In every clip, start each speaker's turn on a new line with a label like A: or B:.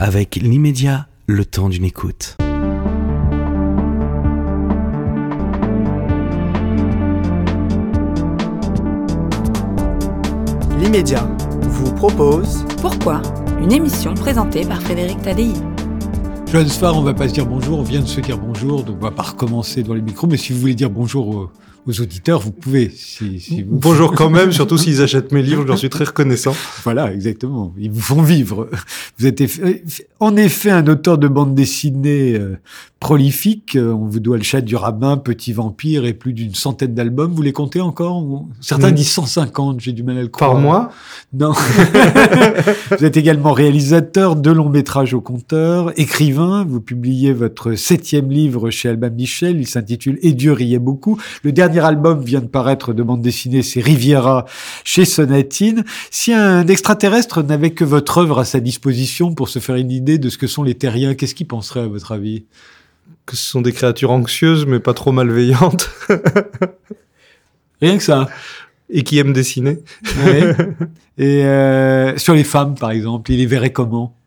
A: avec l'immédiat, le temps d'une écoute.
B: L'immédiat vous propose
C: Pourquoi? Une émission présentée par Frédéric Tadei.
D: Johannes Farr, on va pas se dire bonjour, on vient de se dire bonjour, donc on va pas recommencer dans les micros, mais si vous voulez dire bonjour aux, aux auditeurs, vous pouvez. Si, si vous...
E: Bonjour quand même, surtout s'ils achètent mes livres, je leur suis très reconnaissant.
D: Voilà, exactement. Ils vous font vivre. Vous êtes en effet un auteur de bande dessinée euh, prolifique. On vous doit Le chat du rabbin, Petit vampire et plus d'une centaine d'albums. Vous les comptez encore Certains mmh. disent 150, j'ai du mal à le croire.
E: Par mois?
D: Non. vous êtes également réalisateur de longs métrages au compteur, écrivain. Vous publiez votre septième livre chez Albin Michel. Il s'intitule Et Dieu riait beaucoup. Le dernier album vient de paraître de bande dessinée, c'est Riviera chez Sonatine. Si un extraterrestre n'avait que votre œuvre à sa disposition pour se faire une idée de ce que sont les terriens, qu'est-ce qu'il penserait à votre avis?
E: Que ce sont des créatures anxieuses mais pas trop malveillantes.
D: Rien que ça.
E: Et qui aiment dessiner.
D: Ouais. Et euh, sur les femmes, par exemple, il les verrait comment?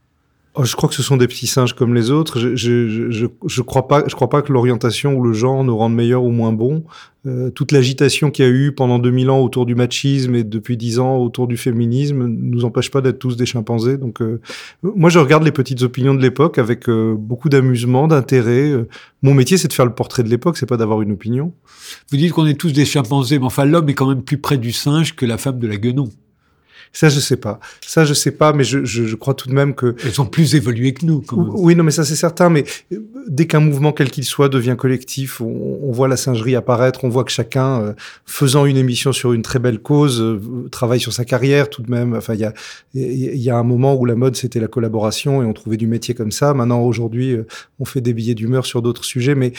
E: Oh, je crois que ce sont des petits singes comme les autres. Je je, je, je crois pas je crois pas que l'orientation ou le genre nous rendent meilleurs ou moins bons. Euh, toute l'agitation qu'il y a eu pendant 2000 ans autour du machisme et depuis 10 ans autour du féminisme nous empêche pas d'être tous des chimpanzés. Donc euh, moi je regarde les petites opinions de l'époque avec euh, beaucoup d'amusement, d'intérêt. Mon métier c'est de faire le portrait de l'époque, c'est pas d'avoir une opinion.
D: Vous dites qu'on est tous des chimpanzés, mais enfin l'homme est quand même plus près du singe que la femme de la guenon.
E: Ça, je sais pas. Ça, je sais pas, mais je, je, je crois tout de même que...
D: Elles sont plus évoluées que nous.
E: Oui, non, mais ça, c'est certain. Mais euh, dès qu'un mouvement, quel qu'il soit, devient collectif, on, on, voit la singerie apparaître, on voit que chacun, euh, faisant une émission sur une très belle cause, euh, travaille sur sa carrière tout de même. Enfin, il y a, y a un moment où la mode, c'était la collaboration et on trouvait du métier comme ça. Maintenant, aujourd'hui, on fait des billets d'humeur sur d'autres sujets. Mais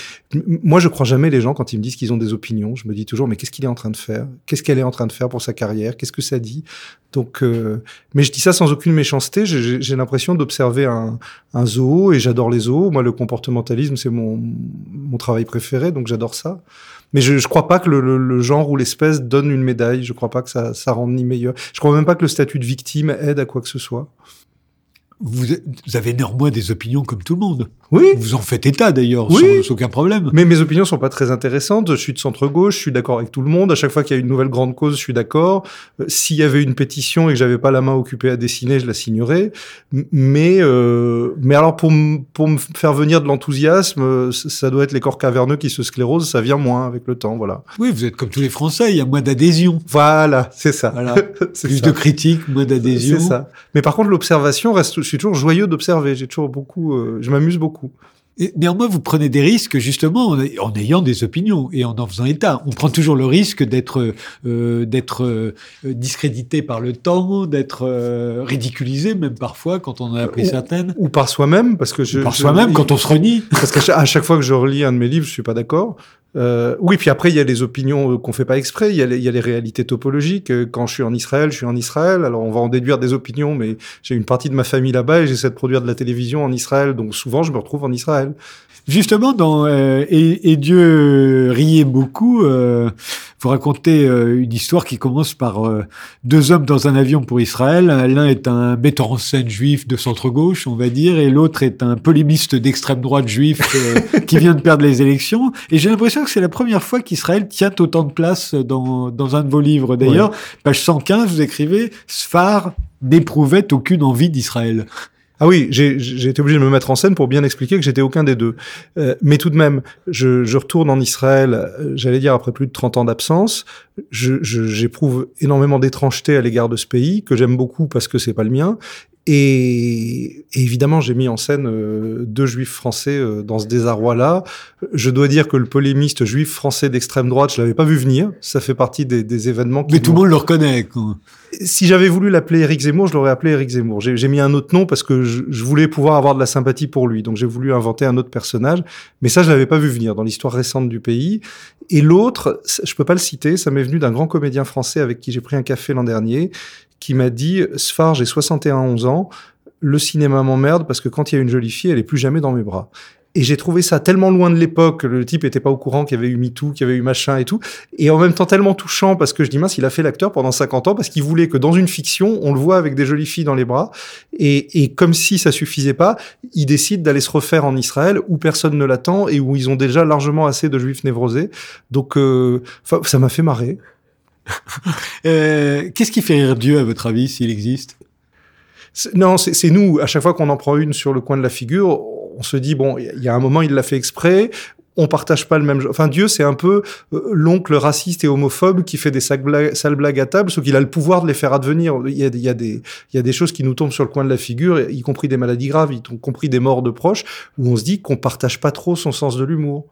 E: moi, je crois jamais les gens quand ils me disent qu'ils ont des opinions. Je me dis toujours, mais qu'est-ce qu'il est en train de faire? Qu'est-ce qu'elle est en train de faire pour sa carrière? Qu'est-ce que ça dit? Donc, euh, mais je dis ça sans aucune méchanceté. J'ai l'impression d'observer un, zoo et j'adore les zoos. Moi, le comportementalisme, c'est mon, travail préféré, donc j'adore ça. Mais je ne crois pas que le, genre ou l'espèce donne une médaille. Je crois pas que ça, rende ni meilleur. Je crois même pas que le statut de victime aide à quoi que ce soit
D: vous, avez néanmoins des opinions comme tout le monde.
E: Oui.
D: Vous en faites état d'ailleurs,
E: oui.
D: sans, aucun problème.
E: Mais mes opinions sont pas très intéressantes. Je suis de centre-gauche, je suis d'accord avec tout le monde. À chaque fois qu'il y a une nouvelle grande cause, je suis d'accord. Euh, S'il y avait une pétition et que j'avais pas la main occupée à dessiner, je la signerais. Mais, euh, mais alors pour, pour me faire venir de l'enthousiasme, euh, ça doit être les corps caverneux qui se sclérosent. Ça vient moins avec le temps, voilà.
D: Oui, vous êtes comme tous les Français. Il y a moins d'adhésion.
E: Voilà, c'est ça.
D: Voilà. Plus ça. de critiques, moins d'adhésion.
E: C'est ça. Mais par contre, l'observation reste. Je suis toujours joyeux d'observer. J'ai toujours beaucoup. Euh, je m'amuse beaucoup.
D: Et néanmoins, vous prenez des risques justement en, en, ayant des opinions et en en faisant état. On prend toujours le risque d'être euh, d'être euh, discrédité par le temps, d'être euh, ridiculisé même parfois quand on en a appris
E: ou,
D: certaines.
E: Ou par soi-même, parce que je.
D: Ou par soi-même quand on se renie.
E: Parce qu'à chaque, chaque, fois que je relis un de mes livres, je suis pas d'accord. Euh, oui, puis après, il y a les opinions qu'on fait pas exprès, il y, a les, il y, a les, réalités topologiques. Quand je suis en Israël, je suis en Israël, alors on va en déduire des opinions, mais j'ai une partie de ma famille là-bas et j'essaie de produire de la télévision en Israël, donc souvent je me retrouve en Israël.
D: Justement, dans euh, et, et, Dieu riait beaucoup, euh, vous racontez euh, une histoire qui commence par euh, deux hommes dans un avion pour Israël. L'un est un metteur en scène juif de centre-gauche, on va dire, et l'autre est un polémiste d'extrême droite juif euh, qui vient de perdre les élections. Et j'ai l'impression que c'est la première fois qu'Israël tient autant de place dans, dans un de vos livres. D'ailleurs, ouais. page 115, vous écrivez « Sfar n'éprouvait aucune envie d'Israël ».
E: Ah oui, j'ai été obligé de me mettre en scène pour bien expliquer que j'étais aucun des deux. Euh, mais tout de même, je, je retourne en Israël, j'allais dire après plus de 30 ans d'absence. J'éprouve énormément d'étrangeté à l'égard de ce pays, que j'aime beaucoup parce que c'est pas le mien. Et, et, évidemment, j'ai mis en scène euh, deux juifs français euh, dans ce désarroi-là. Je dois dire que le polémiste juif français d'extrême droite, je l'avais pas vu venir. Ça fait partie des, des événements.
D: Mais tout le monde le reconnaît. Quoi.
E: Si j'avais voulu l'appeler Éric Zemmour, je l'aurais appelé Éric Zemmour. J'ai mis un autre nom parce que je, je, voulais pouvoir avoir de la sympathie pour lui. Donc j'ai voulu inventer un autre personnage. Mais ça, je l'avais pas vu venir dans l'histoire récente du pays. Et l'autre, je peux pas le citer, ça m'est venu d'un grand comédien français avec qui j'ai pris un café l'an dernier, qui m'a dit Sfar, j'ai 61 11 ans, le cinéma m'emmerde parce que quand il y a une jolie fille, elle est plus jamais dans mes bras. Et j'ai trouvé ça tellement loin de l'époque, le type était pas au courant qu'il y avait eu MeToo, qu'il y avait eu machin et tout, et en même temps tellement touchant parce que je dis mince, il a fait l'acteur pendant 50 ans parce qu'il voulait que dans une fiction, on le voit avec des jolies filles dans les bras, et, et comme si ça suffisait pas, il décide d'aller se refaire en Israël où personne ne l'attend et où ils ont déjà largement assez de juifs névrosés. Donc, euh, ça m'a fait marrer.
D: euh, Qu'est-ce qui fait rire Dieu à votre avis s'il existe?
E: Non, c'est nous. À chaque fois qu'on en prend une sur le coin de la figure, on se dit bon, il y a un moment, il l'a fait exprès. On partage pas le même. Enfin, Dieu, c'est un peu euh, l'oncle raciste et homophobe qui fait des sales blagues, à table, sauf qu'il a le pouvoir de les faire advenir. Il y, a, il, y a des, il y a des choses qui nous tombent sur le coin de la figure, y compris des maladies graves, y compris des morts de proches, où on se dit qu'on partage pas trop son sens de l'humour.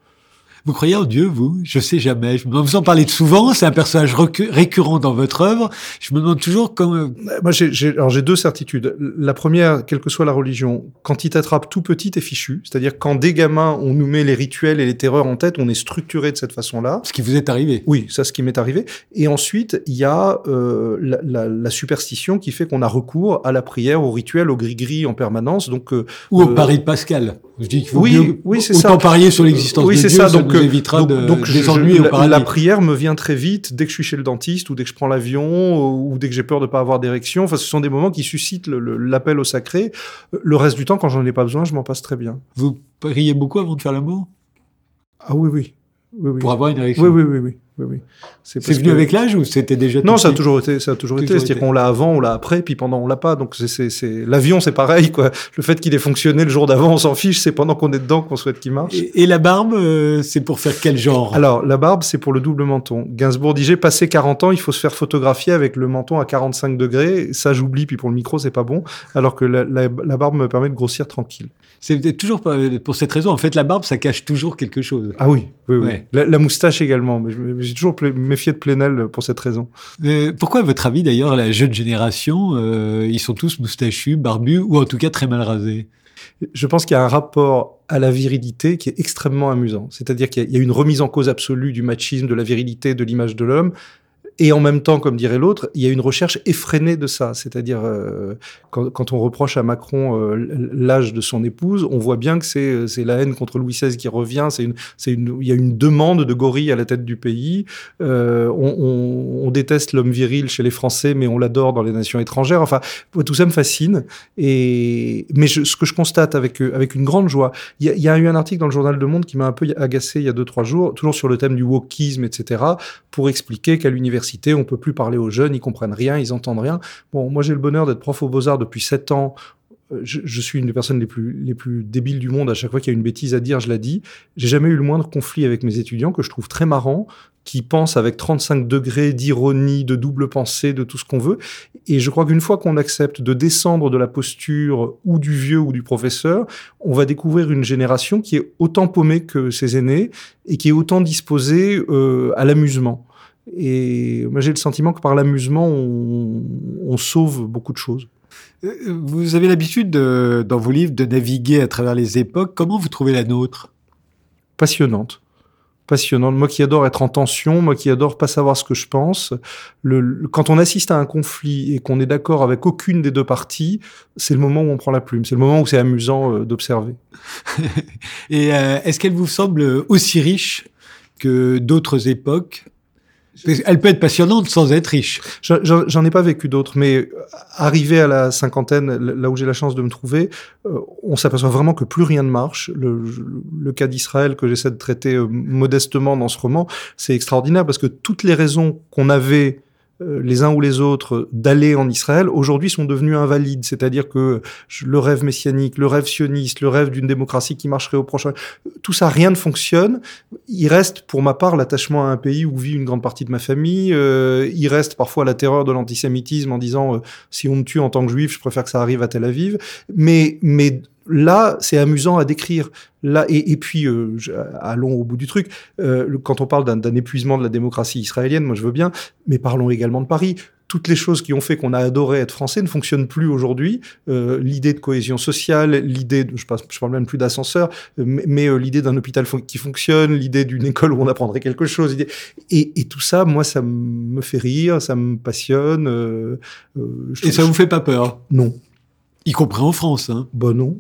D: Vous croyez en Dieu, vous? Je sais jamais. Je vous en parlez souvent. C'est un personnage récurrent dans votre œuvre. Je me demande toujours comment.
E: Moi, j'ai alors j'ai deux certitudes. La première, quelle que soit la religion, quand il t'attrape tout petit, t'es fichu. C'est-à-dire quand des gamins, on nous met les rituels et les terreurs en tête, on est structuré de cette façon-là.
D: Ce qui vous est arrivé.
E: Oui, ça, ce qui m'est arrivé. Et ensuite, il y a euh, la, la, la, superstition qui fait qu'on a recours à la prière, au rituel, au gris-gris en permanence. Donc euh,
D: ou au euh, pari de Pascal. Je dis qu'il faut
E: oui,
D: mieux,
E: oui, c'est
D: autant
E: ça.
D: parier sur l'existence
E: oui,
D: de Dieu.
E: ça.
D: ça
E: Donc,
D: nous évitera
E: donc,
D: de,
E: donc
D: des
E: je-
D: ennuis
E: je-
D: au
E: la,
D: paradis.
E: la prière me vient très vite dès que je suis chez le dentiste ou dès que je prends l'avion ou dès que j'ai peur de pas avoir d'érection. Enfin, ce sont des moments qui suscitent l'appel au sacré. Le reste du temps, quand j'en ai pas besoin, je m'en passe très bien.
D: Vous priez beaucoup avant de faire l'amour?
E: Ah oui, oui. Oui, oui.
D: pour avoir une érection.
E: Oui, oui, oui, oui, oui, oui.
D: C'est venu
E: que-
D: avec l'âge ou c'était déjà
E: Non, ça a toujours été, ça a toujours, été. C'est-à-dire qu'on l'a avant, on l'a après, puis pendant on l'a pas. Donc c'est, l'avion, c'est pareil, quoi. Le fait qu'il ait fonctionné le jour d'avant, on s'en fiche. C'est pendant qu'on est dedans qu'on souhaite qu'il marche.
D: Et, et la barbe, euh, c'est pour faire quel genre?
E: Alors, la barbe, c'est pour le double menton. Gainsbourg disait, passé 40 ans, il faut se faire photographier avec le menton à 45 degrés. Ça, j'oublie, puis pour le micro, c'est pas bon. Alors que la, la, la barbe me permet de grossir tranquille.
D: C'est toujours pour cette raison. En fait, la barbe, ça cache toujours quelque chose.
E: Ah oui, oui, oui.
D: Ouais.
E: La, la moustache également. Mais je me- j'ai toujours méfié de Plenel pour cette raison.
D: Euh, pourquoi, à votre avis, d'ailleurs, la jeune génération, euh, ils sont tous moustachus, barbus, ou en tout cas très mal rasés?
E: Je pense qu'il y a un rapport à la virilité qui est extrêmement amusant. C'est-à-dire qu'il y a une remise en cause absolue du machisme, de la virilité, de l'image de l'homme. Et en même temps, comme dirait l'autre, il y a une recherche effrénée de ça. C'est-à-dire, euh, quand, on reproche à Macron euh, l'âge de son épouse, on voit bien que c'est c'est la haine contre Louis XVI qui revient. C'est une, il y a une demande de gorille à la tête du pays. Euh, on, déteste l'homme viril chez les Français, mais on l'adore dans les nations étrangères. Enfin, tout ça me fascine. Mais ce que je constate avec euh, une grande joie, il y, a, eu un article dans le journal de Monde qui m'a un peu agacé il y a deux trois jours, toujours sur le thème du wokisme, etc., pour expliquer qu'à l'université on peut plus parler aux jeunes, ils comprennent rien, ils entendent rien. Bon, moi j'ai le bonheur d'être prof aux beaux arts depuis sept ans. Euh, Je, je suis une des personnes les plus, les plus débiles du monde. À chaque fois qu'il y a une bêtise à dire, je la dis. J'ai jamais eu le moindre conflit avec mes étudiants que je trouve très marrant, qui pensent avec 35 degrés d'ironie, de double pensée, de tout ce qu'on veut. Et je crois qu'une fois qu'on accepte de descendre de la posture ou du vieux ou du professeur, on va découvrir une génération qui est autant paumée que ses aînés et qui est autant disposée euh, à l'amusement. Et moi, j'ai le sentiment que par l'amusement, on, on sauve beaucoup de choses.
D: Euh, Vous avez l'habitude, de- dans vos livres, de naviguer à travers les époques. Comment vous trouvez la nôtre?
E: Passionnante. Passionnante. Moi qui adore être en tension, moi qui adore pas savoir ce que je pense. Le, le- quand on assiste à un conflit et qu'on est d'accord avec aucune des deux parties, c'est le moment où on prend la plume. C'est le moment où c'est amusant euh, d'observer.
D: Et euh, est-ce qu'elle vous semble aussi riche que d'autres époques? Qu'elle peut être passionnante sans être riche.
E: J'en- ai pas vécu d'autres, mais euh, arrivé à la cinquantaine, là où j'ai la chance de me trouver, euh, on s'aperçoit vraiment que plus rien ne marche. Le, le cas d'Israël que j'essaie de traiter euh, modestement dans ce roman, c'est extraordinaire parce que toutes les raisons qu'on avait les uns ou les autres d'aller en Israël aujourd'hui sont devenus invalides. C'est-à-dire que le rêve messianique, le rêve sioniste, le rêve d'une démocratie qui marcherait au prochain, tout ça, rien ne fonctionne. Il reste, pour ma part, l'attachement à un pays où vit une grande partie de ma famille. Euh, il reste parfois la terreur de l'antisémitisme en disant euh, si on me tue en tant que juif, je préfère que ça arrive à Tel Aviv. Mais, mais là, c'est amusant à décrire. Là, et, et puis, euh, je- allons au bout du truc. Euh, quand on parle d'un épuisement de la démocratie israélienne, moi je veux bien, mais parlons également de Paris. Toutes les choses qui ont fait qu'on a adoré être français ne fonctionnent plus aujourd'hui. Euh, l'idée de cohésion sociale, l'idée, de- je, passe, je parle même plus d'ascenseur, mais, mais, l'idée d'un hôpital qui fonctionne, l'idée d'une école où on apprendrait quelque chose. Et, et tout ça, moi, ça me fait rire, ça me passionne.
D: Et ça vous fait pas peur?
E: Non.
D: Y compris en France. Hein.
E: Bah non.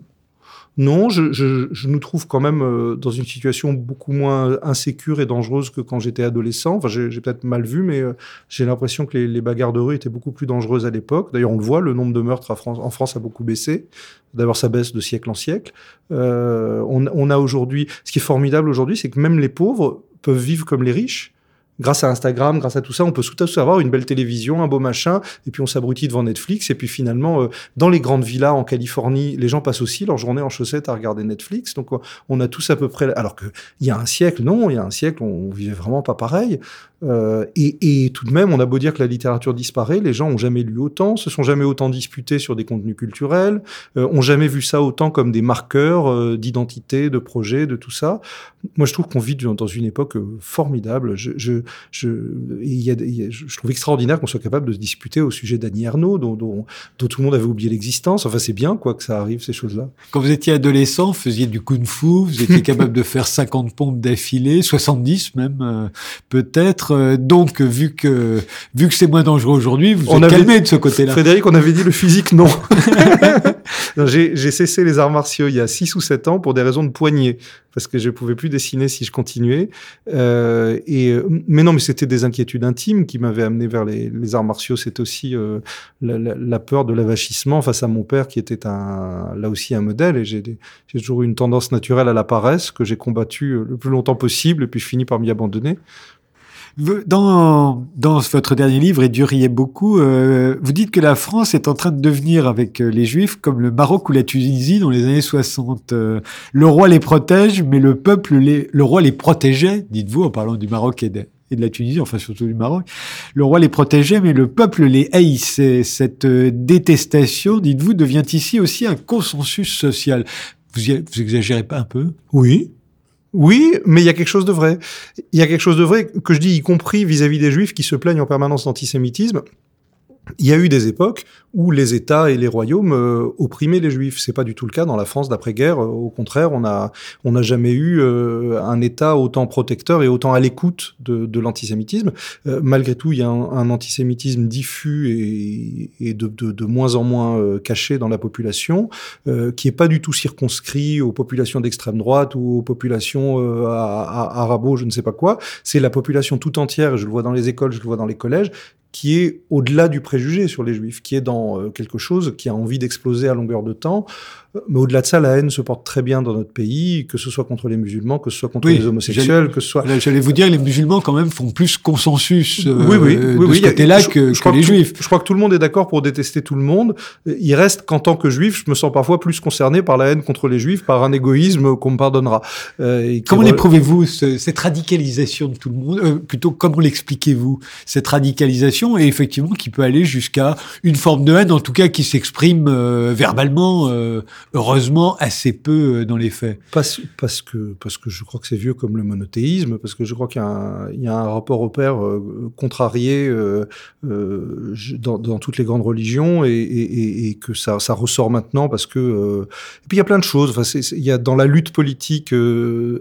E: Non, je, nous trouve quand même euh, dans une situation beaucoup moins insécure et dangereuse que quand j'étais adolescent. Enfin, j'ai peut-être mal vu, mais euh, j'ai l'impression que les, bagarres de rue étaient beaucoup plus dangereuses à l'époque. D'ailleurs, on le voit, le nombre de meurtres en France a beaucoup baissé. D'abord, ça baisse de siècle en siècle. Euh, on a aujourd'hui, ce qui est formidable aujourd'hui, c'est que même les pauvres peuvent vivre comme les riches grâce à Instagram, grâce à tout ça, on peut tout à fait avoir une belle télévision, un beau machin, et puis on s'abrutit devant Netflix, et puis finalement, euh, dans les grandes villas en Californie, les gens passent aussi leur journée en chaussettes à regarder Netflix, donc on a tous à peu près, alors que il y a un siècle, non, il y a un siècle, on vivait vraiment pas pareil, euh, et, et, tout de même, on a beau dire que la littérature disparaît, les gens ont jamais lu autant, se sont jamais autant disputés sur des contenus culturels, euh, ont jamais vu ça autant comme des marqueurs euh, d'identité, de projet, de tout ça. Moi, je trouve qu'on vit dans une époque euh, formidable. Je, je, je, y a, il y a, je trouve extraordinaire qu'on soit capable de se disputer au sujet d'Annie Ernaux, dont, dont, dont, tout le monde avait oublié l'existence. Enfin, c'est bien quoi que ça arrive ces choses-là.
D: Quand vous étiez adolescent, vous faisiez du kung-fu, vous étiez capable de faire 50 pompes d'affilée, 70 même euh, peut-être. Euh, donc, vu que vu que c'est moins dangereux aujourd'hui, vous on êtes calmé de ce côté-là.
E: Frédéric, on avait dit le physique, non. J'ai cessé les arts martiaux il y a 6 ou 7 ans pour des raisons de poignée, parce que je pouvais plus dessiner si je continuais. Euh, et mais non, mais c'était des inquiétudes intimes qui m'avaient amené vers les, les arts martiaux. C'est aussi euh, la, la, la, peur de l'avachissement face à mon père, qui était un là aussi un modèle. Et j'ai toujours eu une tendance naturelle à la paresse que j'ai combattue le plus longtemps possible, et puis je finis par m'y abandonner.
D: Dans, dans votre dernier livre, et Dieu beaucoup, euh, vous dites que la France est en train de devenir, avec euh, les Juifs, comme le Maroc ou la Tunisie dans les années 60. Euh, le roi les protège, mais le peuple, les, le roi les protégeait, dites-vous, en parlant du Maroc et de, et de la Tunisie, enfin surtout du Maroc. Le roi les protégeait, mais le peuple les haïssait. Cette euh, détestation, dites-vous, devient ici aussi un consensus social. Vous, y, vous exagérez pas un peu?
E: Oui, oui, mais il y a quelque chose de vrai. Il y a quelque chose de vrai que je dis, y compris vis-à-vis -vis des juifs qui se plaignent en permanence d'antisémitisme. Il y a eu des époques où les États et les royaumes euh, opprimaient les Juifs. C'est pas du tout le cas dans la France d'après-guerre. Au contraire, on a on n'a jamais eu euh, un État autant protecteur et autant à l'écoute de, de l'antisémitisme. Euh, malgré tout, il y a un, un antisémitisme diffus et, et de, de, de, moins en moins euh, caché dans la population, euh, qui est pas du tout circonscrit aux populations d'extrême droite ou aux populations euh, arabo, je ne sais pas quoi. C'est la population tout entière. Je le vois dans les écoles, je le vois dans les collèges, qui est au-delà du préjugé sur les juifs, qui est dans euh, quelque chose qui a envie d'exploser à longueur de temps. Mais au-delà de ça, la haine se porte très bien dans notre pays, que ce soit contre les musulmans, que ce soit contre
D: oui,
E: les homosexuels, que ce soit.
D: J'allais vous dire, les musulmans quand même font plus consensus euh,
E: oui, oui, oui,
D: de
E: oui,
D: ce côté-là que,
E: je
D: que les juifs.
E: Je crois que tout le monde est d'accord pour détester tout le monde. Il reste qu'en tant que juif, je me sens parfois plus concerné par la haine contre les juifs, par un égoïsme qu'on me pardonnera.
D: Euh, comment l'éprouvez-vous cette radicalisation de tout le monde? Euh, Plutôt, comment l'expliquez-vous cette radicalisation et effectivement qui peut aller jusqu'à une forme de haine, en tout cas qui s'exprime euh, verbalement, euh, heureusement assez peu dans les faits.
E: Parce, que parce que je crois que c'est vieux comme le monothéisme, parce que je crois qu'il y y a un rapport au père euh, contrarié euh, euh, dans, toutes les grandes religions et, que ça, ça ressort maintenant parce que et puis il y a plein de choses. Enfin, il y a dans la lutte politique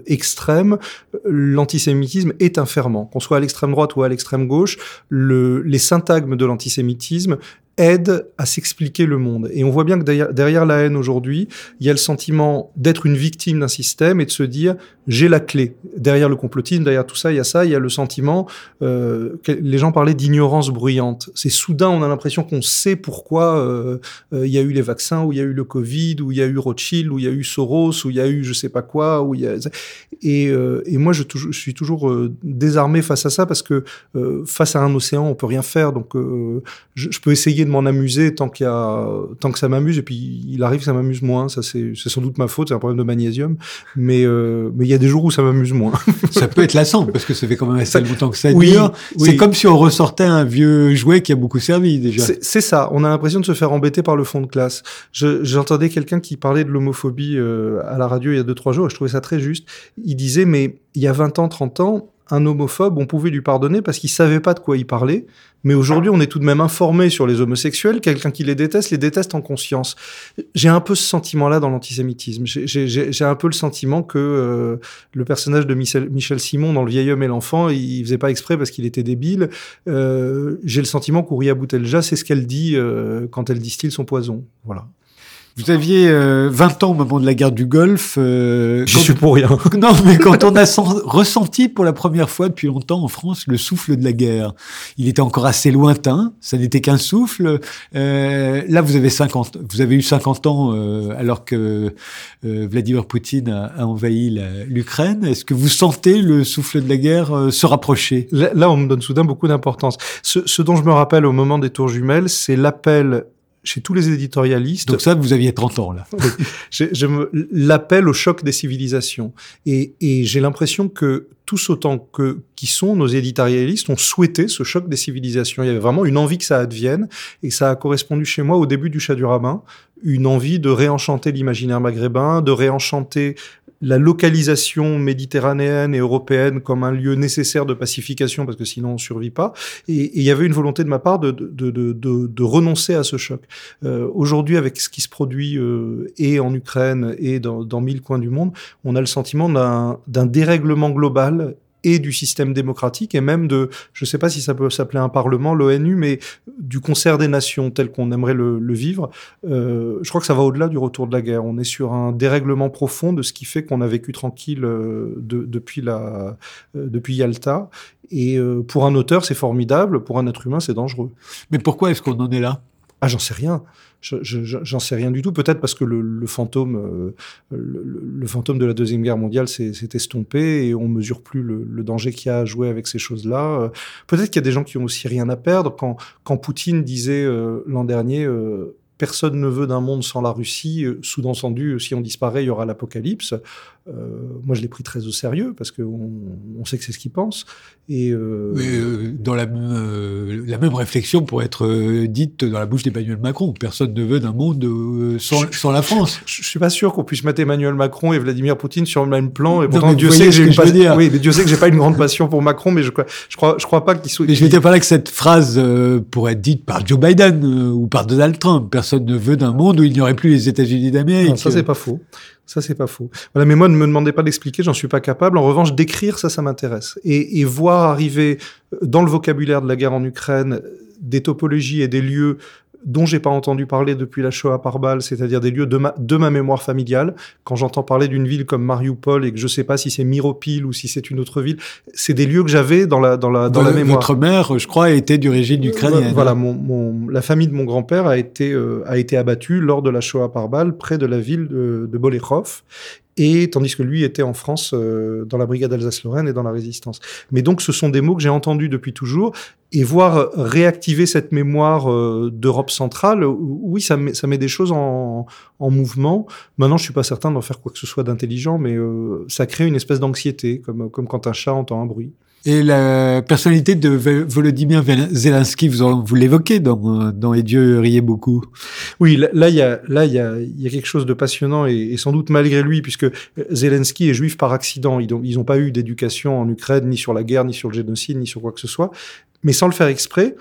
E: extrême, l'antisémitisme est un ferment, qu'on soit à l'extrême droite ou à l'extrême gauche. Les syntagmes de l'antisémitisme aide à s'expliquer le monde. Et on voit bien que derrière, la haine aujourd'hui, il y a le sentiment d'être une victime d'un système et de se dire j'ai la clé. Derrière le complotisme, derrière tout ça, il y a ça, il y a le sentiment, euh, les gens parlaient d'ignorance bruyante. C'est soudain, on a l'impression qu'on sait pourquoi euh, euh, il y a eu les vaccins, où il y a eu le Covid, où il y a eu Rothschild, où il y a eu Soros, où il y a eu je sais pas quoi, a... Et, moi, je, suis toujours désarmé face à ça parce que face à un océan, on peut rien faire. Donc, je peux essayer de m'en amuser tant qu'il y a tant que ça m'amuse et puis il arrive que ça m'amuse moins. Ça c'est c'est sans doute ma faute c'est un problème de magnésium mais euh, mais il y a des jours où ça m'amuse moins.
D: Ça peut être lassant parce que ça fait quand même assez longtemps que ça
E: oui,
D: dure.
E: Oui.
D: c'est comme si on ressortait un vieux jouet qui a beaucoup servi déjà.
E: C'est ça. On a l'impression de se faire embêter par le fond de classe. J'entendais quelqu'un qui parlait de l'homophobie euh, à la radio il y a deux trois jours et je trouvais ça très juste. Il disait mais il y a 20 ans 30 ans un homophobe, on pouvait lui pardonner parce qu'il savait pas de quoi il parlait. Mais aujourd'hui, on est tout de même informé sur les homosexuels. Quelqu'un qui les déteste, les déteste en conscience. J'ai un peu ce sentiment-là dans l'antisémitisme. J'ai un peu le sentiment que euh, le personnage de Michel, Michel, Simon dans Le vieil homme et l'enfant, il faisait pas exprès parce qu'il était débile. Euh, J'ai le sentiment qu'Ouria Boutelja, c'est ce qu'elle dit euh, quand elle distille son poison. Voilà.
D: Vous aviez euh, 20 ans au moment de la guerre du Golfe. Euh,
E: J'y suis pour rien.
D: Non, mais quand on a sen- ressenti pour la première fois depuis longtemps en France le souffle de la guerre, il était encore assez lointain, ça n'était qu'un souffle. Euh, là, vous avez 50, vous avez eu 50 ans euh, alors que euh, Vladimir Poutine a, a envahi l'Ukraine. Est-ce que vous sentez le souffle de la guerre euh, se rapprocher?
E: Là, là, on me donne soudain beaucoup d'importance. Ce, ce dont je me rappelle au moment des tours jumelles, c'est l'appel chez tous les éditorialistes
D: Donc ça, vous aviez 30 ans là.
E: je, je me- l'appel au choc des civilisations. Et, et j'ai l'impression que tous autant que qui sont nos éditorialistes ont souhaité ce choc des civilisations. Il y avait vraiment une envie que ça advienne, et ça a correspondu chez moi au début du chat du rabbin, une envie de réenchanter l'imaginaire maghrébin, de réenchanter la localisation méditerranéenne et européenne comme un lieu nécessaire de pacification parce que sinon on survit pas. Et, il y avait une volonté de ma part de, de, de, de, renoncer à ce choc. Euh, Aujourd'hui, avec ce qui se produit euh, et en Ukraine et dans, dans mille coins du monde, on a le sentiment d'un dérèglement global et du système démocratique et même de, je ne sais pas si ça peut s'appeler un parlement, l'ONU, mais du concert des nations tel qu'on aimerait le, le vivre. Euh, je crois que ça va au-delà du retour de la guerre. On est sur un dérèglement profond de ce qui fait qu'on a vécu tranquille euh, de- depuis, la, euh, depuis Yalta. Et euh, pour un auteur, c'est formidable. Pour un être humain, c'est dangereux.
D: Mais pourquoi est-ce qu'on en est là?
E: Ah, j'en sais rien. Je- je- J'en sais rien du tout. Peut-être parce que le, fantôme, euh, le, fantôme de la deuxième guerre mondiale s'est estompé et on mesure plus le, danger qu'il y a à jouer avec ces choses-là. Euh, Peut-être qu'il y a des gens qui ont aussi rien à perdre. Quand, quand Poutine disait euh, l'an dernier. Personne ne veut d'un monde sans la Russie. Sous-entendu, si on disparaît, il y aura l'apocalypse. Euh, moi, je l'ai pris très au sérieux parce qu'on on sait que c'est ce qu'il pense. Et euh,
D: Mais, euh, dans la, même, euh, la même réflexion pourrait être dite dans la bouche d'Emmanuel Macron. Personne ne veut d'un monde euh, sans, sans la France.
E: Je je suis pas sûr qu'on puisse mettre Emmanuel Macron et Vladimir Poutine sur le même plan. Et pourtant, Dieu sait que j'ai une pas-. Oui, mais Dieu sait que j'ai pas une grande passion pour Macron, mais je crois, je crois, je crois, pas qu'il soit.
D: Mais je dire par là que cette phrase euh, pourrait être dite par Joe Biden euh, ou par Donald Trump. Personne ne veut d'un monde où il n'y aurait plus les États-Unis d'Amérique.
E: Ça c'est pas faux. Ça c'est pas faux. Voilà, mais moi ne me demandez pas d'expliquer, j'en suis pas capable. En revanche, d'écrire ça, ça m'intéresse. Et, et voir arriver euh, dans le vocabulaire de la guerre en Ukraine des topologies et des lieux dont j'ai pas entendu parler depuis la Shoah par balle, c'est-à-dire des lieux de ma, de ma mémoire familiale. Quand j'entends parler d'une ville comme Mariupol et que je sais pas si c'est Miropil ou si c'est une autre ville, c'est des lieux que j'avais dans la dans la dans, la mémoire.
D: Votre mère, je crois, était d'origine ukrainienne.
E: Voilà, mon, mon- la famille de mon grand-père a été euh, a été abattue lors de la Shoah par balle près de la ville de, de Bolechov. Et tandis que lui était en France euh, dans la brigade Alsace-Lorraine et dans la résistance. Mais donc ce sont des mots que j'ai entendus depuis toujours et voir réactiver cette mémoire euh, d'Europe centrale, oui, ça met, ça met des choses en, en mouvement. Maintenant, je suis pas certain d'en faire quoi que ce soit d'intelligent, mais euh, ça crée une espèce d'anxiété, comme, comme quand un chat entend un bruit.
D: Et la personnalité de Volodymyr Zelensky, vous, vous l'évoquez dans, dans Et Dieu riait beaucoup.
E: Oui, là, il y a, là, y a, quelque chose de passionnant et, sans doute malgré lui, puisque euh, Zelensky est juif par accident. Ils n'ont pas eu d'éducation en Ukraine, ni sur la guerre, ni sur le génocide, ni sur quoi que ce soit. Mais sans le faire exprès,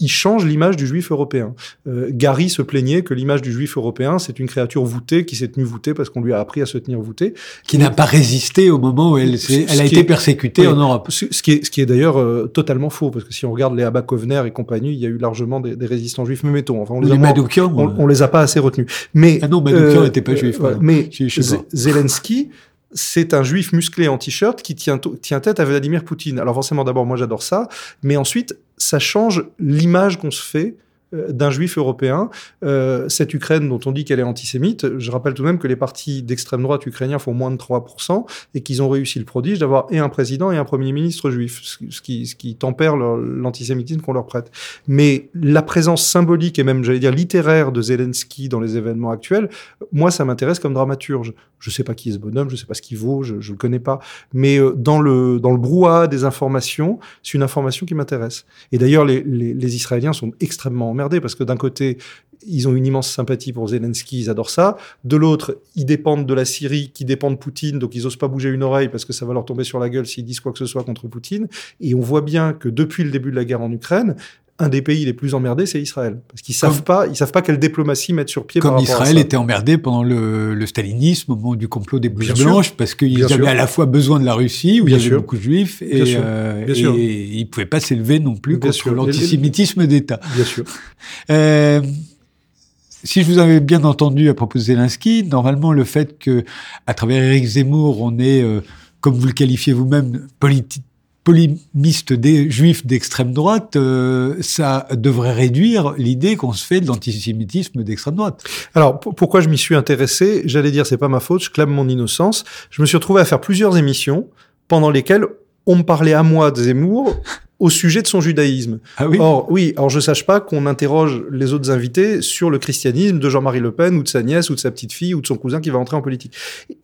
E: il change l'image du juif européen. Euh, Gary se plaignait que l'image du juif européen, c'est une créature voûtée qui s'est tenue voûtée parce qu'on lui a appris à se tenir voûtée.
D: Qui n'a pas résisté au moment où elle, elle a été
E: est-
D: persécutée
E: oui.
D: en Europe.
E: Ce, ce qui est, ce qui est d'ailleurs euh, totalement faux, parce que si on regarde les Abba Kovner et compagnie, il y a eu largement des, des résistants juifs, mais mettons, enfin, on les,
D: Les
E: a, moins-
D: Madoukian,
E: on,
D: euh,
E: on les a pas assez retenus. Mais
D: Ah non, Manoukian
E: euh,
D: n'était pas juif, pardon.
E: mais
D: Je- je.
E: Zelensky, c'est un juif musclé en t-shirt qui tient, tient tête à Vladimir Poutine. Alors forcément, d'abord, moi j'adore ça, mais ensuite, ça change l'image qu'on se fait d'un juif européen. Euh, cette Ukraine dont on dit qu'elle est antisémite, je rappelle tout de même que les partis d'extrême droite ukrainiens font moins de 3% et qu'ils ont réussi le prodige d'avoir et un président et un premier ministre juif, ce qui, tempère l'antisémitisme qu'on leur prête. Mais la présence symbolique et même, j'allais dire, littéraire de Zelensky dans les événements actuels, moi, ça m'intéresse comme dramaturge. Je sais pas qui est ce bonhomme, je sais pas ce qu'il vaut, je, je le connais pas. Mais euh, dans le, dans brouhaha des informations, c'est une information qui m'intéresse. Et d'ailleurs, les, les Israéliens sont extrêmement parce que d'un côté, ils ont une immense sympathie pour Zelensky, ils adorent ça. De l'autre, ils dépendent de la Syrie, qui dépend de Poutine, donc ils osent pas bouger une oreille parce que ça va leur tomber sur la gueule s'ils disent quoi que ce soit contre Poutine. Et on voit bien que depuis le début de la guerre en Ukraine, un des pays les plus emmerdés, c'est Israël, parce qu'ils savent pas, ils savent pas quelle diplomatie mettre sur pied par
D: Comme
E: à
D: Israël
E: ça.
D: était emmerdé pendant le, le stalinisme, au moment du complot des blouses
E: sûr.
D: blanches, parce qu'ils avaient
E: sûr.
D: à la fois besoin de la Russie, où
E: Bien
D: il y avait
E: sûr.
D: beaucoup de juifs, et, euh, et ils pouvaient pas s'élever non plus
E: Bien
D: contre l'antisémitisme d'État.
E: Bien sûr.
D: Euh, si je vous avais bien entendu à propos de Zelensky, normalement le fait que à travers Éric Zemmour, on est, euh, comme vous le qualifiez vous-même, politique polémiste des juifs d'extrême droite, euh, ça devrait réduire l'idée qu'on se fait de l'antisémitisme d'extrême droite.
E: Alors pourquoi je m'y suis intéressé? J'allais dire c'est pas ma faute, je clame mon innocence. Je me suis retrouvé à faire plusieurs émissions pendant lesquelles on me parlait à moi de Zemmour au sujet de son judaïsme.
D: Ah oui?
E: Or, oui, alors je sache pas qu'on interroge les autres invités sur le christianisme de Jean-Marie Le Pen ou de sa nièce ou de sa petite fille ou de son cousin qui va entrer en politique.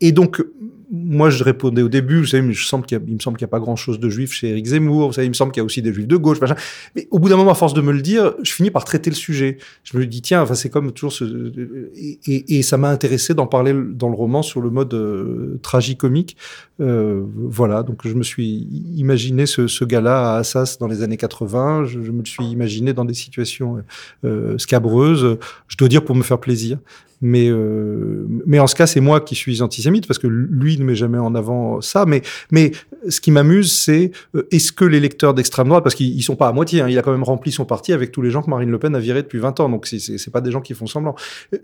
E: Et donc, moi, je répondais au début, vous savez, mais je sens qu'il il me semble qu'il n'y a pas grand-chose de juifs chez Éric Zemmour, vous savez, il me semble qu'il y a aussi des juifs de gauche, machin. Mais au bout d'un moment, à force de me le dire, je finis par traiter le sujet. Je me dis, tiens, enfin, c'est comme toujours ce... Et, et, ça m'a intéressé d'en parler dans le roman sur le mode euh, tragicomique. Euh, voilà, donc je me suis imaginé ce, ce gars-là à Assas dans les années 80, je, je, me suis imaginé dans des situations euh, scabreuses, je dois dire pour me faire plaisir. Mais, euh, mais en ce cas, c'est moi qui suis antisémite parce que lui ne met jamais en avant ça. Mais, mais ce qui m'amuse, c'est euh, est-ce que les lecteurs d'extrême droite, parce qu'ils sont pas à moitié, hein, il a quand même rempli son parti avec tous les gens que Marine Le Pen a virés depuis 20 ans, donc c'est pas des gens qui font semblant.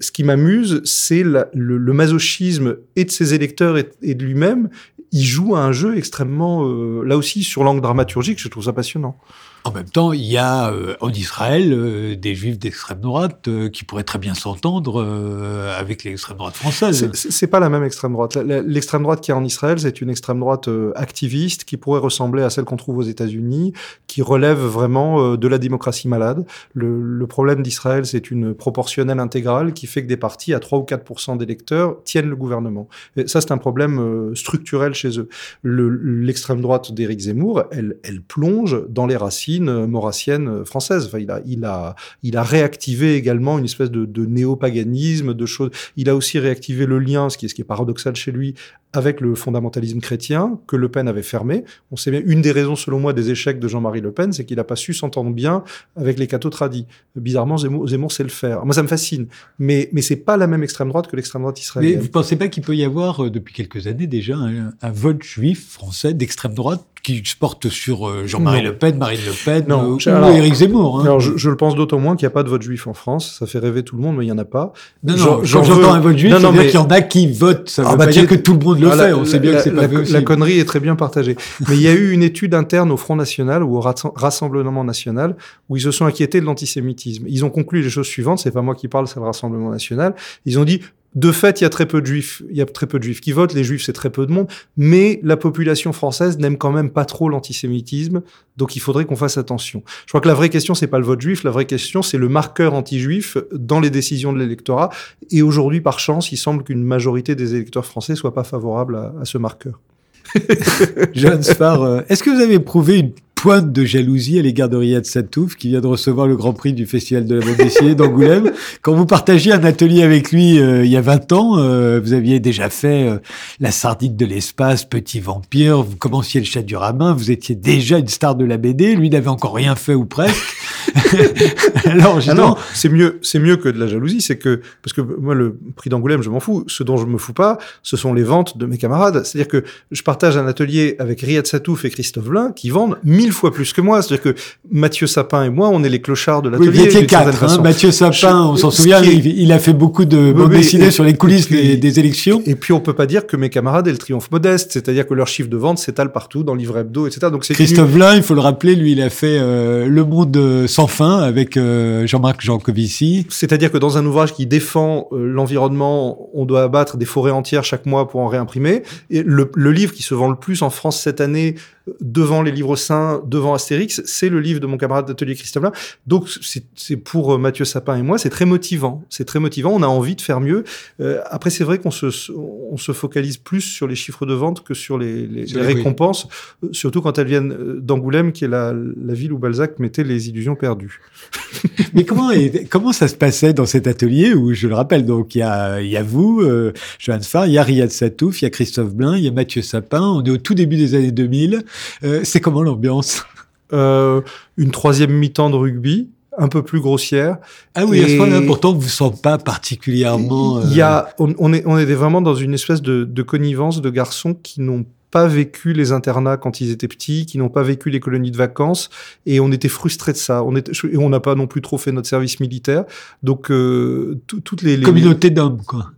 E: Ce qui m'amuse, c'est le, masochisme et de ses électeurs et, et de lui-même. Il joue à un jeu extrêmement, euh, là aussi, sur l'angle dramaturgique, je trouve ça passionnant.
D: En même temps, il y a euh, en Israël euh, des juifs d'extrême droite euh, qui pourraient très bien s'entendre euh, avec l'extrême droite française.
E: C'est pas la même extrême droite. L'extrême droite qui est en Israël, c'est une extrême droite euh, activiste qui pourrait ressembler à celle qu'on trouve aux États-Unis, qui relève vraiment euh, de la démocratie malade. Le, le problème d'Israël, c'est une proportionnelle intégrale qui fait que des partis à 3 ou 4 d'électeurs tiennent le gouvernement. Ça, c'est un problème structurel chez eux. L'extrême droite d'Éric Zemmour, elle, elle plonge dans les racines maurassienne française. Enfin, il a, il a, il a réactivé également une espèce de, de néopaganisme, de choses. Il a aussi réactivé le lien, ce qui est, ce qui est paradoxal chez lui, avec le fondamentalisme chrétien que Le Pen avait fermé. On sait bien, une des raisons, selon moi, des échecs de Jean-Marie Le Pen, c'est qu'il n'a pas su s'entendre bien avec les cathos tradis. Bizarrement, Zemmour, Zemmour sait le faire. Moi, ça me fascine. Mais, mais c'est pas la même extrême droite que l'extrême droite israélienne.
D: Mais vous pensez pas qu'il peut y avoir, euh, depuis quelques années déjà, un, un vote juif français d'extrême droite qui se porte sur euh, Jean-Marie Le Pen, Marine Le Pen
E: non,
D: euh, ou Éric Zemmour. Hein.
E: Alors, je, je, le pense d'autant moins qu'il n'y a pas de vote juif en France. Ça fait rêver tout le monde, mais il n'y en a pas.
D: Non, non, quand j'entends veux... un vote juif, veut dire qu'il y en a qui votent. Ça ne ah, veut bah, pas dire que tout le monde le ah, fait. La, On sait bien
E: la,
D: que c'est pas
E: la,
D: aussi.
E: la connerie est très bien partagée. mais il y a eu une étude interne au Front National ou au Rassemblement National où ils se sont inquiétés de l'antisémitisme. Ils ont conclu les choses suivantes. C'est pas moi qui parle, c'est le Rassemblement National. Ils ont dit de fait, il y a très peu de juifs, il y a très peu de juifs qui votent, les juifs c'est très peu de monde, mais la population française n'aime quand même pas trop l'antisémitisme, donc il faudrait qu'on fasse attention. Je crois que la vraie question c'est pas le vote juif, la vraie question c'est le marqueur anti-juif dans les décisions de l'électorat, et aujourd'hui par chance, il semble qu'une majorité des électeurs français soit pas favorable à, ce marqueur.
D: Johan Spar, euh, est-ce que vous avez éprouvé une pointe de jalousie à l'égard de Riyad Satouf, qui vient de recevoir le Grand Prix du Festival de la bande dessinée d'Angoulême. Quand vous partagiez un atelier avec lui euh, il y a 20 ans, euh, vous aviez déjà fait euh, La sardine de l'espace, Petit vampire, vous commenciez le chat du ramin, vous étiez déjà une star de la BD, lui n'avait encore rien fait ou presque.
E: Alors, ah non, c'est mieux, c'est mieux que de la jalousie, c'est que, parce que moi, le prix d'Angoulême, je m'en fous. Ce dont je me fous pas, ce sont les ventes de mes camarades. C'est-à-dire que je partage un atelier avec Riyad Satouf et Christophe Blin qui vendent mille fois plus que moi. C'est-à-dire que Mathieu Sapin et moi, on est les clochards de l'atelier.
D: Oui, quatre, hein, Mathieu Sapin, je, on s'en souvient, est... il, il, a fait beaucoup de bandes dessinées sur les coulisses puis, des, des, élections.
E: Et puis, on peut pas dire que mes camarades aient le triomphe modeste. C'est-à-dire que leur chiffre de vente s'étale partout dans livre hebdo, etc. Donc, c'est
D: Christophe Blin, il faut le rappeler, lui, il a fait euh, Le Monde sans fin avec euh, Jean-Marc Jancovici.
E: C'est-à-dire que dans un ouvrage qui défend euh, l'environnement, on doit abattre des forêts entières chaque mois pour en réimprimer. Et le, le, livre qui se vend le plus en France cette année, devant les livres saints, devant Astérix, c'est le livre de mon camarade d'atelier Christophe Blin. Donc c'est pour euh, Mathieu Sapin et moi, c'est très motivant. C'est très motivant. On a envie de faire mieux. Euh, après, c'est vrai qu'on se, on se focalise plus sur les chiffres de vente que sur les, les, les récompenses, oui. surtout quand elles viennent d'Angoulême, qui est la, la ville où Balzac mettait les illusions perdues.
D: Mais comment, comment ça se passait dans cet atelier où, je le rappelle, donc il y a, il y a vous, euh, Johan Farr, il y a Riyad Satouf, il y a Christophe Blin, il y a Mathieu Sapin. On est au tout début des années 2000. Euh, c'est comment l'ambiance?
E: Euh, Une troisième mi-temps de rugby un peu plus grossière.
D: Ah oui, et à ce point-là, pourtant, vous ne sentez pas particulièrement...
E: Il y a, on, on, est, on est vraiment dans une espèce de, de connivence de garçons qui n'ont pas vécu les internats quand ils étaient petits, qui n'ont pas vécu les colonies de vacances, et on était frustrés de ça. On était, et on n'a pas non plus trop fait notre service militaire. Donc euh, toutes les, les
D: communauté d'hommes, quoi.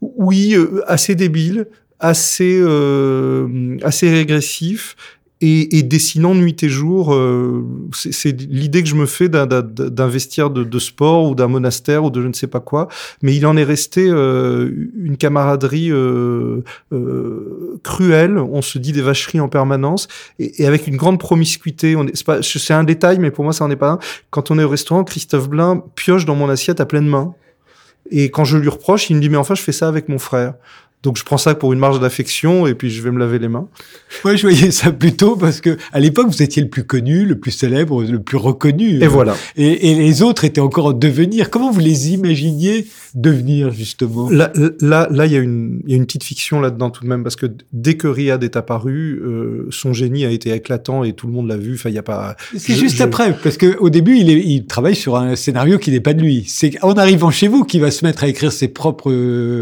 E: Oui, euh, assez débile, assez euh, assez régressif et, et, dessinant nuit et jour. Euh, c'est l'idée que je me fais d'investir de, de, sport ou d'un monastère ou de je ne sais pas quoi. Mais il en est resté euh, une camaraderie euh, euh cruelle. On se dit des vacheries en permanence et, et avec une grande promiscuité. C'est un détail, mais pour moi, ça en est pas un. Quand on est au restaurant, Christophe Blain pioche dans mon assiette à pleine main. Et quand je lui reproche, il me dit mais enfin je fais ça avec mon frère. Donc je prends ça pour une marge d'affection et puis je vais me laver les mains.
D: Moi je voyais ça plutôt parce que à l'époque vous étiez le plus connu, le plus célèbre, le plus reconnu.
E: Et voilà.
D: Et, et les autres étaient encore en devenir. Comment vous les imaginiez devenir justement?
E: Là, là, là, il y a une, il y a une petite fiction là-dedans tout de même parce que dès que Riyad est apparu, euh, son génie a été éclatant et tout le monde l'a vu. Enfin, il y a pas.
D: C'est juste je... après parce que au début il, est, il travaille sur un scénario qui n'est pas de lui. C'est en arrivant chez vous qu'il va se mettre à écrire ses propres.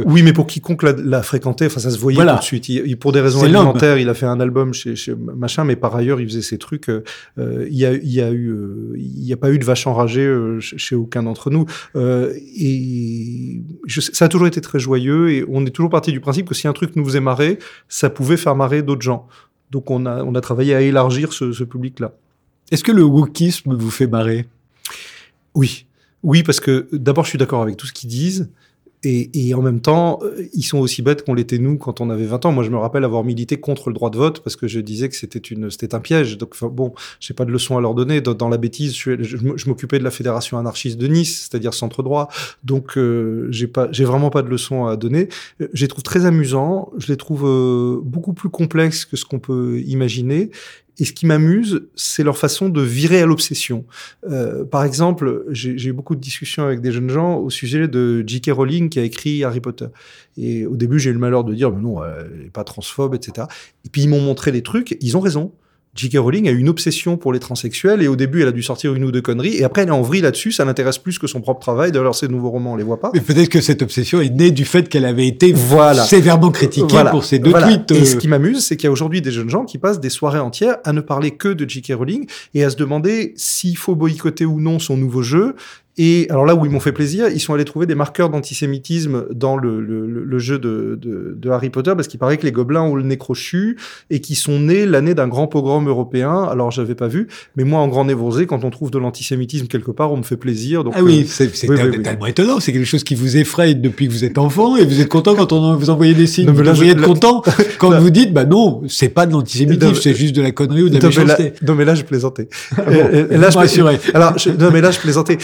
E: Oui, mais pour quiconque la, la fréquenté, enfin ça se voyait tout de suite. Il, pour des raisons alimentaires, il a fait un album chez, chez, machin, mais par ailleurs il faisait ses trucs. Euh, il y a, il y a eu, euh, il n'y a pas eu de vache enragée euh, chez aucun d'entre nous. Et je, ça a toujours été très joyeux et on est toujours parti du principe que si un truc nous faisait marrer, ça pouvait faire marrer d'autres gens. Donc on a, on a travaillé à élargir ce, ce public-là.
D: Est-ce que le wokisme vous fait marrer?
E: Oui. Oui, parce que d'abord, je suis d'accord avec tout ce qu'ils disent. Et, et, en même temps, ils sont aussi bêtes qu'on l'était nous quand on avait 20 ans. Moi, je me rappelle avoir milité contre le droit de vote parce que je disais que c'était une, c'était un piège. Donc, bon, j'ai pas de leçon à leur donner. Dans, la bêtise, je, m'occupais de la fédération anarchiste de Nice, c'est-à-dire centre droit. Donc, euh, j'ai pas, j'ai vraiment pas de leçon à donner. Je les trouve très amusants. Je les trouve euh, beaucoup plus complexes que ce qu'on peut imaginer. Et ce qui m'amuse, c'est leur façon de virer à l'obsession. Euh, par exemple, j'ai eu beaucoup de discussions avec des jeunes gens au sujet de J.K. Rowling qui a écrit Harry Potter. Et au début, j'ai eu le malheur de dire, mais non, elle n'est pas transphobe, etc. Et puis ils m'ont montré les trucs, ils ont raison. J.K. Rowling a une obsession pour les transsexuels et au début elle a dû sortir une ou deux conneries et après elle est en vrille là-dessus, ça l'intéresse plus que son propre travail. D'ailleurs ses nouveaux romans on les voit pas.
D: Mais peut-être que cette obsession est née du fait qu'elle avait été voilà. sévèrement critiquée
E: voilà.
D: pour ses deux
E: voilà.
D: tweets.
E: Et ce qui m'amuse, c'est qu'il y a aujourd'hui des jeunes gens qui passent des soirées entières à ne parler que de J.K. Rowling et à se demander s'il faut boycotter ou non son nouveau jeu et alors là où ils m'ont fait plaisir, ils sont allés trouver des marqueurs d'antisémitisme dans le, le, le, jeu de, de, de, Harry Potter, parce qu'il paraît que les gobelins ont le nez crochu et qui sont nés l'année d'un grand pogrom européen. Alors j'avais pas vu, mais moi en grand névrosé, quand on trouve de l'antisémitisme quelque part, on me fait plaisir. Donc,
D: ah oui, c'est oui, oui, tellement oui. étonnant. C'est quelque chose qui vous effraie depuis que vous êtes enfant et vous êtes content quand on vous envoie des signes. Non, vous devriez être content quand là, vous dites, bah non, c'est pas de l'antisémitisme, c'est juste de la connerie ou de la méchanceté.
E: Mais là, non mais là je plaisantais.
D: Ah bon, et, et là je
E: Alors je, non mais là je plaisantais.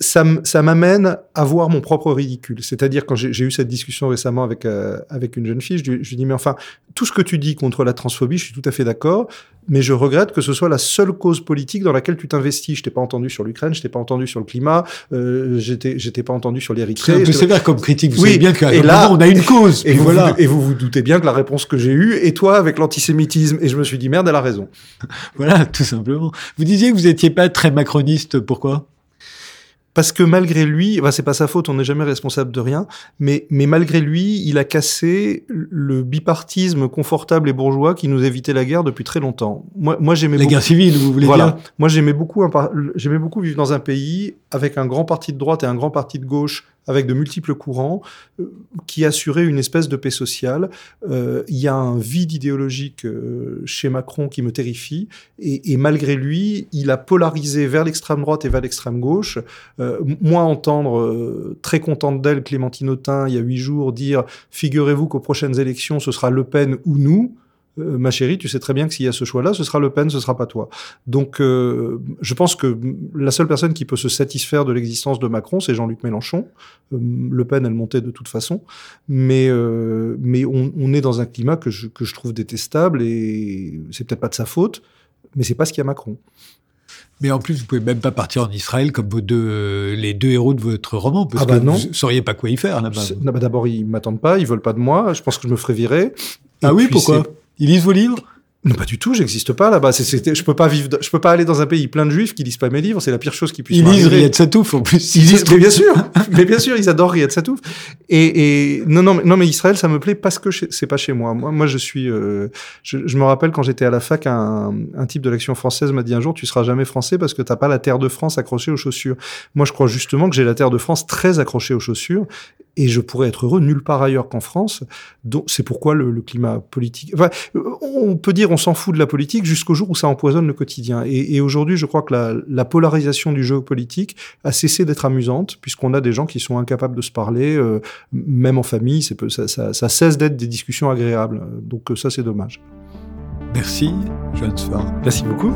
E: Ça, ça m'amène à voir mon propre ridicule. C'est-à-dire quand j'ai eu cette discussion récemment avec euh, avec une jeune fille, je, je lui dis mais enfin tout ce que tu dis contre la transphobie, je suis tout à fait d'accord, mais je regrette que ce soit la seule cause politique dans laquelle tu t'investis. Je t'ai pas entendu sur l'Ukraine, je t'ai pas entendu sur le climat, euh, j'étais j'étais pas entendu sur l'Érythrée.
D: C'est un peu sévère comme critique. Vous
E: oui,
D: savez bien qu'à
E: là
D: on a une cause.
E: Et vous,
D: voilà.
E: vous, et vous vous doutez bien que la réponse que j'ai eue et toi avec l'antisémitisme et je me suis dit merde elle a raison.
D: voilà tout simplement. Vous disiez que vous étiez pas très macroniste. Pourquoi?
E: Parce que malgré lui, enfin, c'est pas sa faute, on n'est jamais responsable de rien, mais, mais malgré lui, il a cassé le bipartisme confortable et bourgeois qui nous évitait la guerre depuis très longtemps. Moi, moi j'aimais
D: la
E: beaucoup...
D: guerre civile, vous voulez
E: voilà.
D: dire
E: Moi, j'aimais beaucoup, j'aimais beaucoup vivre dans un pays avec un grand parti de droite et un grand parti de gauche avec de multiples courants, euh, qui assuraient une espèce de paix sociale. Euh, il y a un vide idéologique euh, chez Macron qui me terrifie, et, et, malgré lui, il a polarisé vers l'extrême droite et vers l'extrême gauche. Moi, entendre très contente d'elle Clémentine Autain il y a huit jours dire figurez-vous qu'aux prochaines élections ce sera Le Pen ou nous. Euh, ma chérie, tu sais très bien que s'il y a ce choix-là, ce sera Le Pen, ce sera pas toi. Donc, euh, je pense que la seule personne qui peut se satisfaire de l'existence de Macron, c'est Jean-Luc Mélenchon. Euh, le Pen, elle montait de toute façon, mais euh, mais on, on, est dans un climat que je que je trouve détestable et c'est peut-être pas de sa faute, mais c'est pas ce qu'il y a Macron.
D: Mais en plus, vous pouvez même pas partir en Israël comme vos deux, les deux héros de votre roman, parce
E: ah bah
D: que
E: non.
D: vous sauriez pas quoi y faire là-bas.
E: Bah D'abord, ils m'attendent pas, ils veulent pas de moi. Je pense que je me ferai virer.
D: Ah oui, pourquoi? Ils lisent vos livres?
E: Non, pas du tout. J'existe pas là-bas. Je peux pas vivre. Je peux pas aller dans un pays plein de juifs qui lisent pas mes livres. C'est la pire chose qui puisse
D: Ils lisent. Riyad Satouf en plus.
E: Ils disent, mais bien sûr, mais bien sûr, ils adorent Riyad Satouf. Et, et non, non, mais- non, mais Israël, ça me plaît parce que c'est pas chez moi. Moi, moi, je suis. euh, je, je me rappelle quand j'étais à la fac, un, un type de l'action française m'a dit un jour, tu seras jamais français parce que t'as pas la terre de France accrochée aux chaussures. Moi, je crois justement que j'ai la terre de France très accrochée aux chaussures. Et je pourrais être heureux nulle part ailleurs qu'en France. Donc, c'est pourquoi le, le climat politique. Enfin, on peut dire on s'en fout de la politique jusqu'au jour où ça empoisonne le quotidien. Et, et aujourd'hui, je crois que la, la polarisation du jeu politique a cessé d'être amusante, puisqu'on a des gens qui sont incapables de se parler, euh, même en famille, peu- ça, ça, ça cesse d'être des discussions agréables. Donc ça, c'est dommage.
D: Merci, Jeanne Sfar.
E: Merci beaucoup.